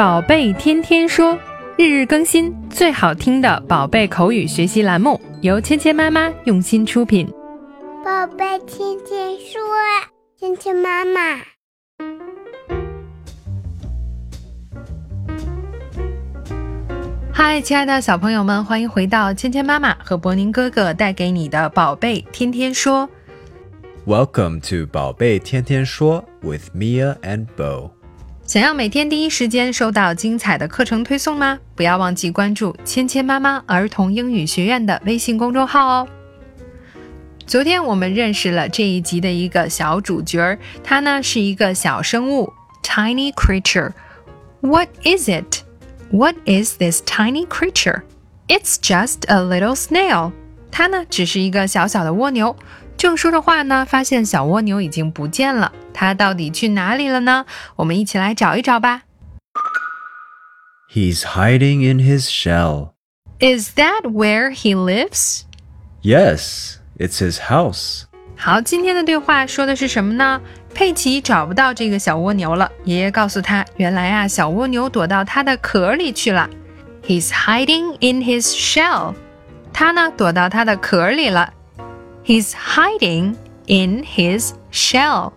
宝贝天天说，日日更新，最好听的宝贝口语学习栏目，由芊芊妈妈用心出品。宝贝天天说，芊芊妈妈。嗨，亲爱的小朋友们，欢迎回到芊芊妈妈和博宁哥哥带给你的宝贝天天说。Welcome to 宝贝天天说 with Mia and Bo。想要每天第一时间收到精彩的课程推送吗？不要忘记关注芊芊妈妈儿童英语学院的微信公众号哦。昨天我们认识了这一集的一个小主角儿，它呢是一个小生物，tiny creature。What is it? What is this tiny creature? It's just a little snail. 它呢只是一个小小的蜗牛。正说着话呢，发现小蜗牛已经不见了，它到底去哪里了呢？我们一起来找一找吧。 He's hiding in his shell. Is that where he lives? Yes, it's his house. 好，今天的对话说的是什么呢？佩奇找不到这个小蜗牛了，爷爷告诉他，原来啊，小蜗牛躲到它的壳里去了。He's hiding in his shell. 他呢，躲到它的壳里了。 He's hiding in his shell.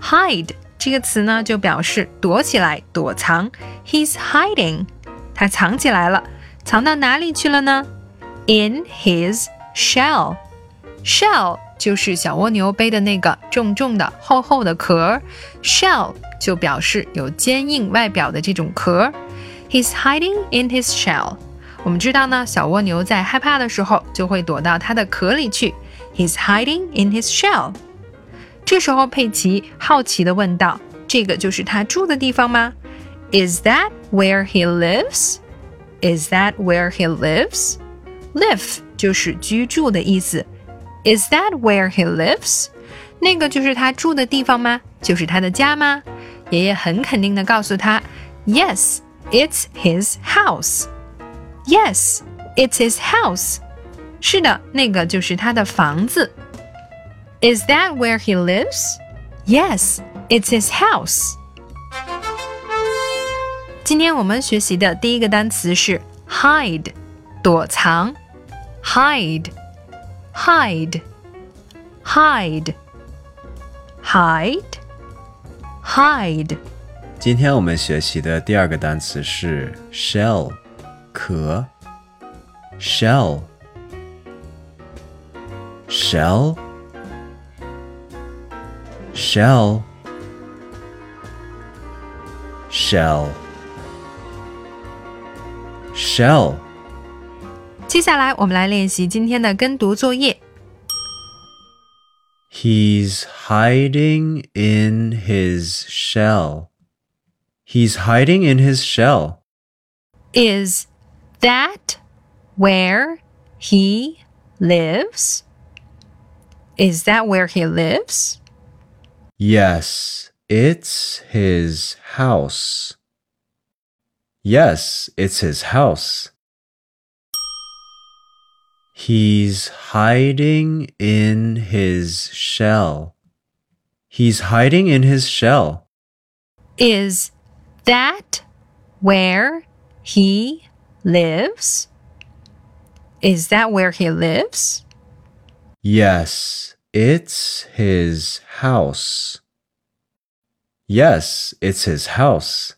Hide 这个词呢，就表示躲起来、躲藏。He's hiding，他藏起来了，藏到哪里去了呢？In his shell. Shell 就是小蜗牛背的那个重重的、厚厚的壳。Shell 就表示有坚硬外表的这种壳。He's hiding in his shell. 我们知道呢，小蜗牛在害怕的时候就会躲到它的壳里去。 He's hiding in his shell. 这时候，佩奇好奇地问道：“这个就是他住的地方吗？”Is that where he lives? Is that where he lives? Live 就是居住的意思。Is that where he lives? 那个就是他住的地方吗？就是他的家吗？爷爷很肯定地告诉他：“Yes, it's his house. Yes, it's his house.” 是的，那个就是他的房子。Is that where he lives? Yes, it's his house. 今天我们学习的第一个单词是 hide，躲藏。hide, hide, hide, hide, hide. 今天我们学习的第二个单词是 shell，壳。shell, shell, shell, shell, shell. 接下来我们来练习今天的跟读作业。 He's hiding in his shell. He's hiding in his shell. Is that where he lives? Is that where he lives? Yes, it's his house. Yes, it's his house. He's hiding in his shell. He's hiding in his shell. Is that where he lives? Is that where he lives? Yes, it's his house. Yes, it's his house.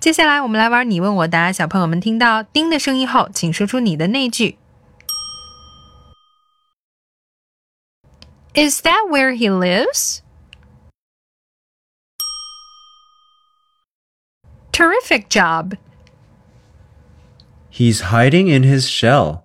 接下来我们来玩你问我答，小朋友们听到“叮”的声音后，请说出你的那句。Is that where he lives? Terrific job! He's hiding in his shell.